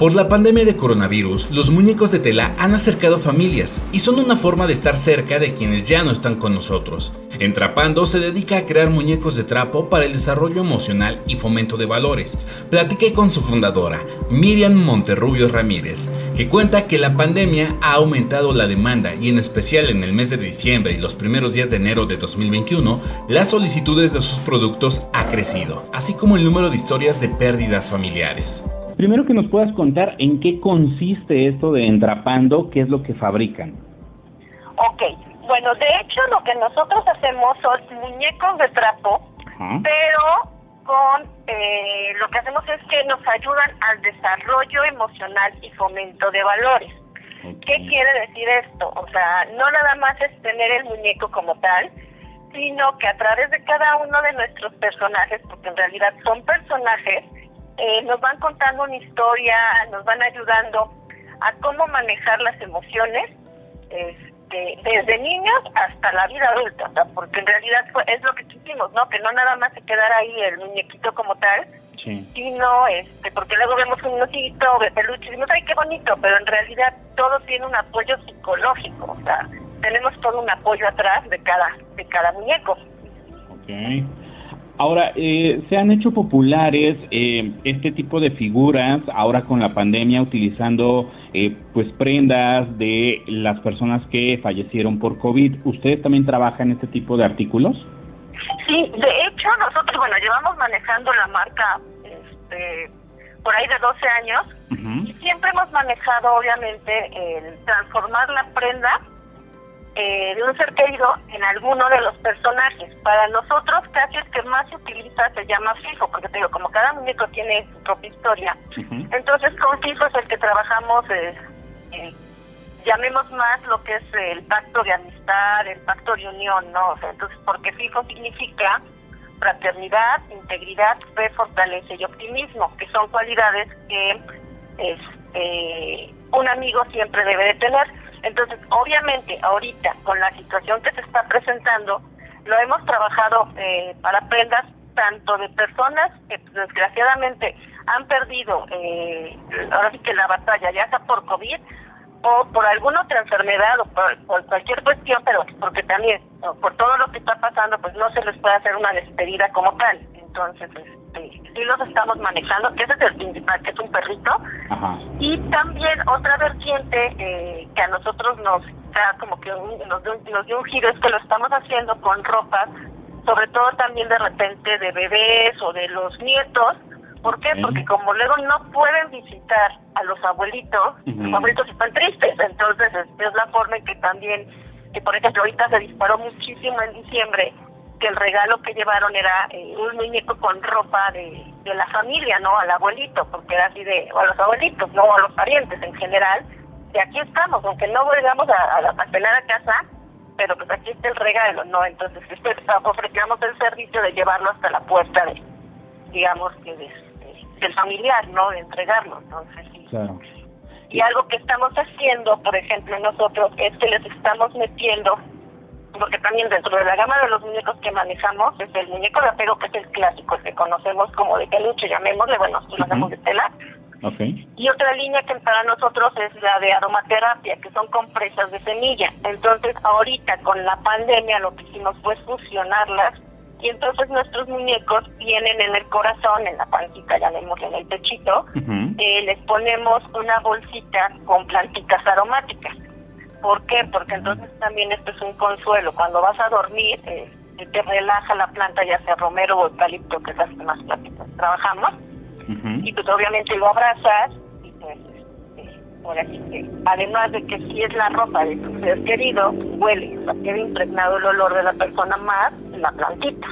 Por la pandemia de coronavirus, los muñecos de tela han acercado familias y son una forma de estar cerca de quienes ya no están con nosotros. Entrapando se dedica a crear muñecos de trapo para el desarrollo emocional y fomento de valores. Platiqué con su fundadora, Miriam Monterrubio Ramírez, que cuenta que la pandemia ha aumentado la demanda y en especial en el mes de diciembre y los primeros días de enero de 2021, las solicitudes de sus productos ha crecido, así como el número de historias de pérdidas familiares. Primero que nos puedas contar en qué consiste esto de entrapando, qué es lo que fabrican. Ok, bueno, de hecho lo que nosotros hacemos son muñecos de trapo, pero con eh, lo que hacemos es que nos ayudan al desarrollo emocional y fomento de valores. ¿Qué quiere decir esto? O sea, no nada más es tener el muñeco como tal, sino que a través de cada uno de nuestros personajes, porque en realidad son personajes, eh, nos van contando una historia, nos van ayudando a cómo manejar las emociones, este, desde niños hasta la vida adulta, porque en realidad es lo que quisimos, ¿no? Que no nada más se quedara ahí el muñequito como tal, sino, este, porque luego vemos un osito de peluche y decimos, ay, qué bonito, pero en realidad todo tiene un apoyo psicológico, o sea, tenemos todo un apoyo atrás de cada, de cada muñeco. Okay. Ahora, eh, se han hecho populares eh, este tipo de figuras ahora con la pandemia utilizando eh, pues prendas de las personas que fallecieron por COVID. ¿Ustedes también trabajan en este tipo de artículos? Sí, de hecho nosotros, bueno, llevamos manejando la marca este, por ahí de 12 años y siempre hemos manejado obviamente el transformar la prenda eh, de un ser querido en alguno de los personajes. Para nosotros casi el que más se utiliza se llama fijo, porque te digo, como cada muñeco tiene su propia historia, entonces con fijo es el que trabajamos, eh, eh, llamemos más lo que es el pacto de amistad, el pacto de unión, ¿no? entonces, porque fijo significa fraternidad, integridad, fe, fortaleza y optimismo, que son cualidades que este, un amigo siempre debe de tener. Entonces, obviamente, ahorita, con la situación que se está presentando, lo hemos trabajado eh, para prendas tanto de personas que desgraciadamente han perdido, eh, ahora sí que la batalla, ya sea por COVID o por alguna otra enfermedad o por, cualquier cuestión, pero porque también por todo lo que está pasando, pues no se les puede hacer una despedida como tal. Entonces, este, sí los estamos manejando, que ese es el principal, que es un perrito. Y también otra vertiente eh, que a nosotros nos da como que nos, nos dio un giro es que lo estamos haciendo con ropas, sobre todo también de repente de bebés o de los nietos. ¿Por qué? Porque como luego no pueden visitar a los abuelitos, los abuelitos están tristes, entonces es la forma en que también, que por ejemplo ahorita se disparó muchísimo en diciembre que el regalo que llevaron era eh, un muñeco con ropa de, de la familia, ¿no? Al abuelito, porque era así de, o a los abuelitos, ¿no? A los parientes en general. Y aquí estamos, aunque no volvamos a, a, a a casa, pero pues aquí está el regalo, ¿no? Entonces después ofrecemos el servicio de llevarlo hasta la puerta de, digamos, que de, del familiar, ¿no? De entregarlo, entonces sí. Claro. Y algo que estamos haciendo, por ejemplo, nosotros, es que les estamos metiendo porque también dentro de la gama de los muñecos que manejamos es el muñeco de apego que es el clásico, el que conocemos como de peluche, llamémosle, bueno, nosotros lo hacemos de tela. Y otra línea que para nosotros es la de aromaterapia, que son compresas de semilla. Entonces, ahorita con la pandemia lo que hicimos fue fusionarlas y entonces nuestros muñecos vienen en el corazón, en la pancita, llamémosle en el pechito, eh, les ponemos una bolsita con plantitas aromáticas. ¿Por qué? Porque entonces también esto es un consuelo. Cuando vas a dormir, eh, te relaja la planta, ya sea romero o eucalipto, que es las que más plantitas trabajamos. Y pues obviamente lo abrazas y pues, este, además de que si es la ropa de tu ser querido, huele, o sea, queda impregnado el olor de la persona más la plantita,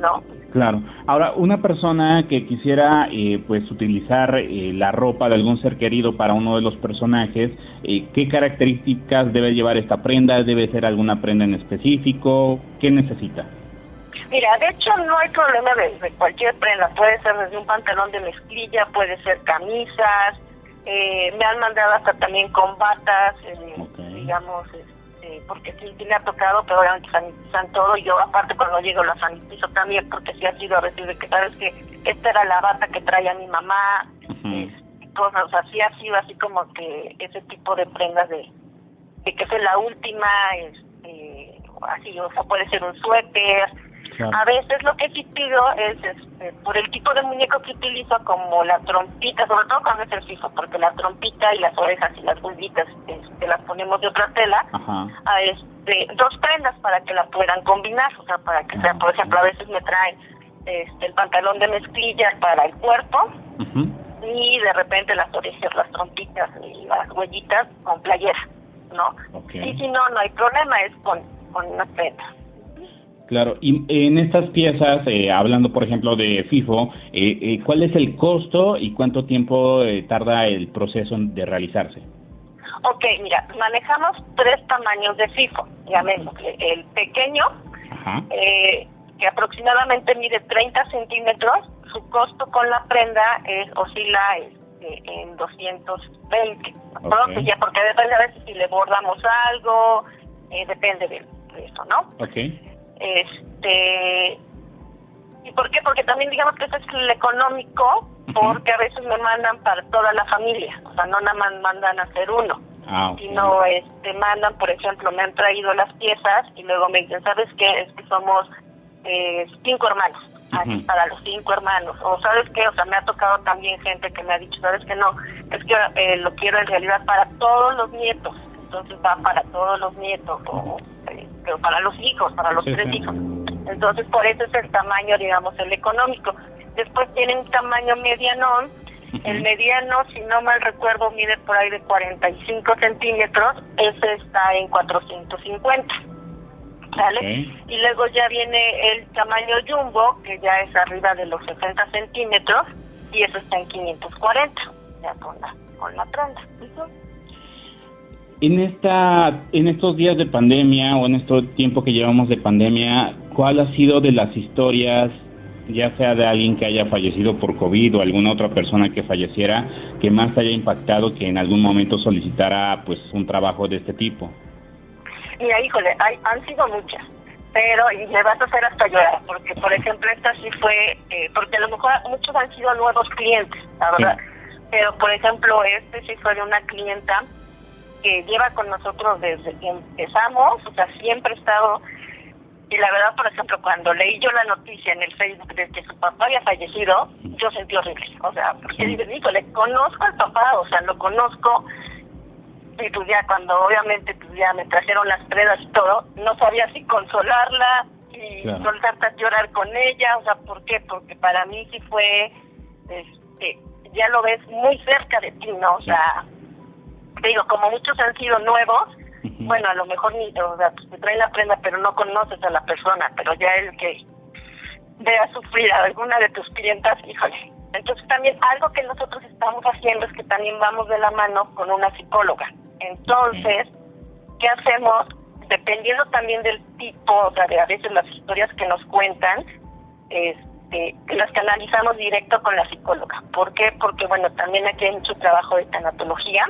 ¿no? Claro. Ahora, una persona que quisiera eh, pues utilizar eh, la ropa de algún ser querido para uno de los personajes, eh, ¿qué características debe llevar esta prenda? ¿Debe ser alguna prenda en específico? ¿Qué necesita? Mira, de hecho no hay problema de, cualquier prenda. Puede ser desde un pantalón de mezclilla, puede ser camisas. me han mandado hasta también con batas, digamos, eh, porque sí, sí, me ha tocado, pero obviamente sanitizan todo. Y yo, aparte, cuando llego, la sanitizo también, porque sí ha sido a veces de que sabes que esta era la bata que traía mi mamá. cosas, o sea, sí ha sido así como que ese tipo de prendas de, de que es la última, este, así, o sea, puede ser un suéter, a veces lo que sí pido es, este, por el tipo de muñeco que utilizo, como la trompita, sobre todo cuando es el fijo, porque la trompita y las orejas y las bulbitas este, las ponemos de otra tela, a este, dos prendas para que la puedan combinar, o sea, para que sea, por ejemplo, a veces me traen este, el pantalón de mezclilla para el cuerpo y de repente las orejas, las trompitas y las huellitas con playera, ¿no? Y si no, no hay problema, es con, con una prenda. Claro, y en estas piezas, eh, hablando por ejemplo de FIFO, eh, eh, ¿cuál es el costo y cuánto tiempo tarda el proceso de realizarse? Ok, mira, manejamos tres tamaños de FIFO, llamémosle. El pequeño, que aproximadamente mide 30 centímetros, su costo con la prenda es, oscila este, en 220. Okay. ya porque depende a veces si le bordamos algo, depende de, de eso, ¿no? Okay. Este, ¿Y por qué? Porque también digamos que eso es el económico, porque a veces me mandan para toda la familia, o sea, no nada más mandan a hacer uno, ah, sino este, mandan, por ejemplo, me han traído las piezas y luego me dicen, ¿sabes qué? Es que somos eh, cinco hermanos, para los cinco hermanos, o ¿sabes qué? O sea, me ha tocado también gente que me ha dicho, ¿sabes qué? No, es que eh, lo quiero en realidad para todos los nietos, entonces va para todos los nietos, o pero para los hijos, para los tres hijos. Entonces, por eso es el tamaño, digamos, el económico. Después tiene un tamaño medianón. El mediano, si no mal recuerdo, mide por ahí de 45 centímetros. Ese está en 450. ¿Sale? Y luego ya viene el tamaño jumbo, que ya es arriba de los 60 centímetros, y eso está en 540, ya con la, con la prenda. En esta, en estos días de pandemia o en este tiempo que llevamos de pandemia, ¿cuál ha sido de las historias, ya sea de alguien que haya fallecido por COVID o alguna otra persona que falleciera, que más te haya impactado que en algún momento solicitara pues un trabajo de este tipo? Mira, híjole, hay, han sido muchas, pero y me vas a hacer hasta llorar, porque por ejemplo esta sí fue, eh, porque a lo mejor muchos han sido nuevos clientes, la verdad, pero por ejemplo este sí fue de una clienta que lleva con nosotros desde que empezamos, o sea, siempre ha estado, y la verdad, por ejemplo, cuando leí yo la noticia en el Facebook de que su papá había fallecido, yo sentí horrible, o sea, porque digo, le conozco al papá, o sea, lo conozco, y pues ya cuando obviamente pues ya me trajeron las prendas y todo, no sabía si consolarla y soltarte a llorar con ella, o sea, ¿por qué? Porque para mí sí fue, este, ya lo ves muy cerca de ti, ¿no? O sea, digo, como muchos han sido nuevos, bueno, a lo mejor ni, o sea, pues, te traen la prenda, pero no conoces a la persona, pero ya el que vea sufrir a alguna de tus clientas, híjole. Entonces también algo que nosotros estamos haciendo es que también vamos de la mano con una psicóloga. Entonces, ¿qué hacemos? Dependiendo también del tipo, o sea, de a veces las historias que nos cuentan, este, las canalizamos directo con la psicóloga. ¿Por qué? Porque, bueno, también aquí hay mucho trabajo de tanatología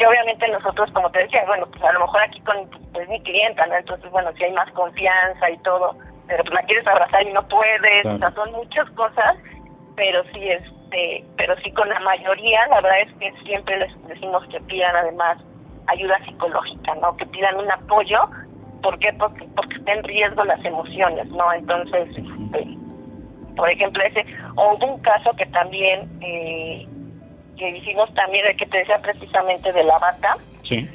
que obviamente nosotros, como te decía, bueno, pues a lo mejor aquí con pues, mi clienta, ¿no? Entonces, bueno, si hay más confianza y todo, pero pues la quieres abrazar y no puedes, o sea, son muchas cosas, pero sí, este, pero sí con la mayoría, la verdad es que siempre les decimos que pidan además ayuda psicológica, ¿no? Que pidan un apoyo, ¿por qué? Porque, porque está en riesgo las emociones, ¿no? Entonces, este, por ejemplo, ese, o hubo un caso que también, eh, que hicimos también, el que te decía precisamente de la bata, sí.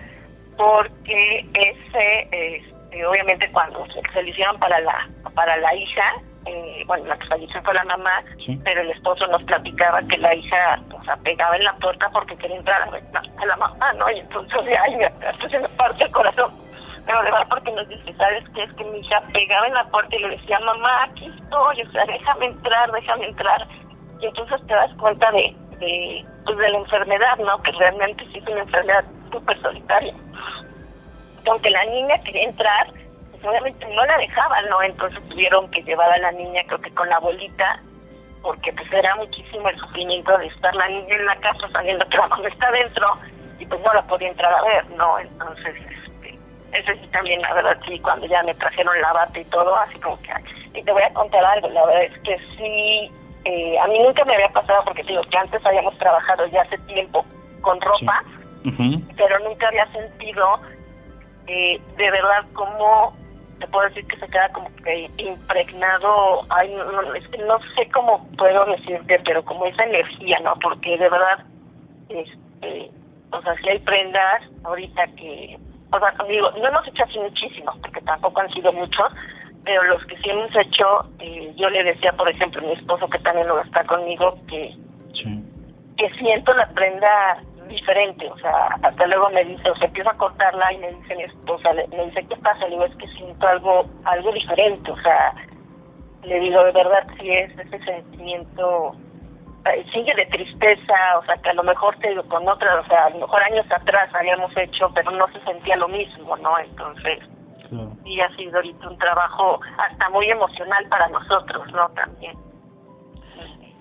porque ese, este, obviamente cuando se, lo hicieron para la, para la hija, eh, bueno, la que falleció fue la mamá, pero el esposo nos platicaba que la hija o sea, pegaba en la puerta porque quería entrar a, la mamá, ¿no? Y entonces, ay, me, hasta se me parte el corazón. Pero de verdad porque nos dice, ¿sabes qué? Es que mi hija pegaba en la puerta y le decía, mamá, aquí estoy, o sea, déjame entrar, déjame entrar. Y entonces te das cuenta de, de, pues de la enfermedad, ¿no? Que realmente sí es una enfermedad súper solitaria. Aunque la niña quería entrar, pues obviamente no la dejaban, ¿no? Entonces tuvieron que llevar a la niña, creo que con la abuelita, porque pues era muchísimo el sufrimiento de estar la niña en la casa sabiendo que la mamá está dentro y pues no la podía entrar a ver, ¿no? Entonces, este, eso sí también, la verdad, sí, cuando ya me trajeron la bata y todo, así como que... Y te voy a contar algo, la verdad es que sí eh, a mí nunca me había pasado porque digo que antes habíamos trabajado ya hace tiempo con ropa, pero nunca había sentido eh, de verdad cómo te puedo decir que se queda como que impregnado, ay, no, sé cómo puedo decirte, pero como esa energía, ¿no? Porque de verdad, este, o sea, si hay prendas ahorita que, o sea, digo, no hemos hecho así muchísimos, porque tampoco han sido muchos, pero los que sí hemos hecho, eh, yo le decía, por ejemplo, a mi esposo que también lo está conmigo, que, que siento la prenda diferente, o sea, hasta luego me dice, o sea, empiezo a cortarla y me dice mi esposa, me dice, ¿qué pasa? Le digo, es que siento algo, algo diferente, o sea, le digo, de verdad, si es ese sentimiento, sigue de tristeza, o sea, que a lo mejor te digo, con otra, o sea, a lo mejor años atrás habíamos hecho, pero no se sentía lo mismo, ¿no? Entonces, y ha sido ahorita un trabajo hasta muy emocional para nosotros, ¿no? También.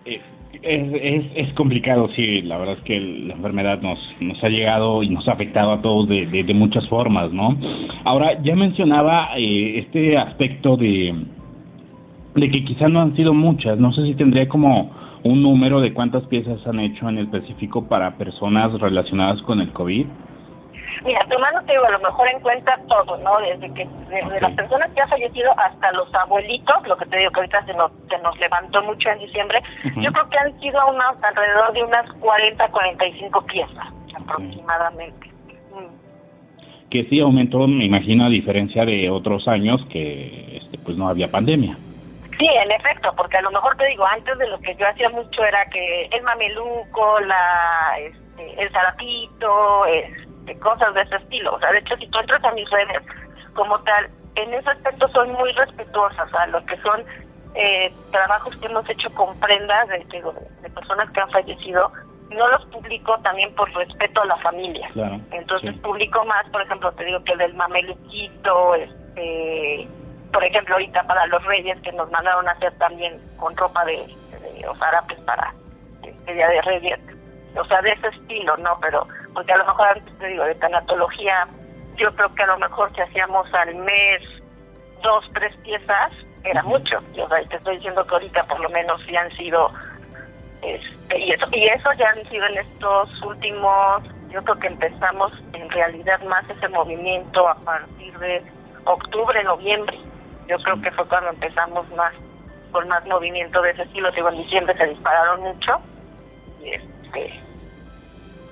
Eh, es, es, complicado, sí, la verdad es que la enfermedad nos, nos ha llegado y nos ha afectado a todos de, de, muchas formas, ¿no? Ahora, ya mencionaba eh, este aspecto de, de que quizás no han sido muchas, no sé si tendría como un número de cuántas piezas han hecho en específico para personas relacionadas con el COVID. Mira, tomando te digo, a lo mejor en cuenta todo, ¿no? Desde que desde las personas que han fallecido hasta los abuelitos, lo que te digo que ahorita se nos, se nos levantó mucho en diciembre, yo creo que han sido unas alrededor de unas 40, 45 piezas aproximadamente. Mm. Que sí aumentó, me imagino, a diferencia de otros años que este, pues no había pandemia. Sí, en efecto, porque a lo mejor te digo, antes de lo que yo hacía mucho era que el mameluco, la, este, el zarapito, este, cosas de ese estilo. O sea, de hecho, si tú entras a mis redes como tal, en ese aspecto soy muy respetuosa, o sea, lo que son eh, trabajos que hemos hecho con prendas de, de, personas que han fallecido, no los publico también por respeto a la familia. Entonces publico más, por ejemplo, te digo que del mameluquito, este, por ejemplo, ahorita para los reyes que nos mandaron a hacer también con ropa de, de o zarapes para este día de reyes, o sea, de ese estilo, ¿no? Pero porque a lo mejor antes te digo, de tanatología, yo creo que a lo mejor si hacíamos al mes dos, tres piezas, era mucho. Yo te estoy diciendo que ahorita por lo menos sí han sido, este, y, eso, y eso ya han sido en estos últimos, yo creo que empezamos en realidad más ese movimiento a partir de octubre, noviembre. Yo creo que fue cuando empezamos más con más movimiento de ese estilo. Digo, en diciembre se dispararon mucho. Y este,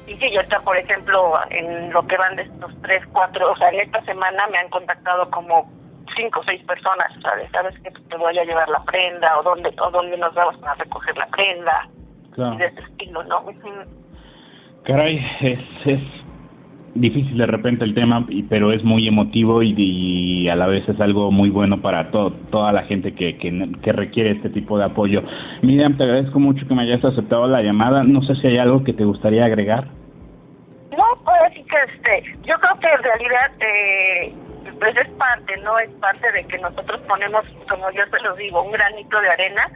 y sí, yo está, por ejemplo, en lo que van de estos tres, cuatro, o sea, en esta semana me han contactado como cinco o seis personas, ¿sabes? ¿Sabes que te voy a llevar la prenda o dónde, o dónde nos vamos a recoger la prenda? Claro. Y de ese estilo, ¿no? Caray, es, es difícil de repente el tema, pero es muy emotivo y, a la vez es algo muy bueno para todo, toda la gente que, que, requiere este tipo de apoyo. Miriam, te agradezco mucho que me hayas aceptado la llamada. No sé si hay algo que te gustaría agregar. No, pues sí que este, yo creo que en realidad eh, pues es parte, ¿no? Es parte de que nosotros ponemos, como yo se los digo, un granito de arena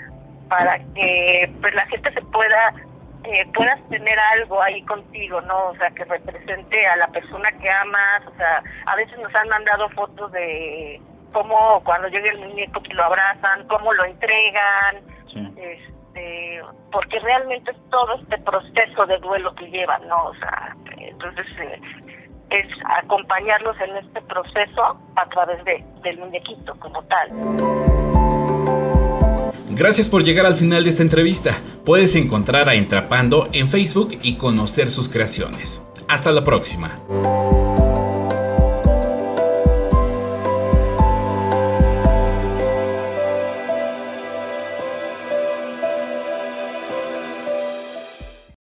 para que pues la gente se pueda eh, puedas tener algo ahí contigo, ¿no? O sea, que represente a la persona que amas, o sea, a veces nos han mandado fotos de cómo cuando llega el muñeco que lo abrazan, cómo lo entregan, este, porque realmente es todo este proceso de duelo que llevan, ¿no? O sea, entonces eh, es acompañarlos en este proceso a través de, del muñequito como tal. Gracias por llegar al final de esta entrevista. Puedes encontrar a Entrapando en Facebook y conocer sus creaciones. Hasta la próxima.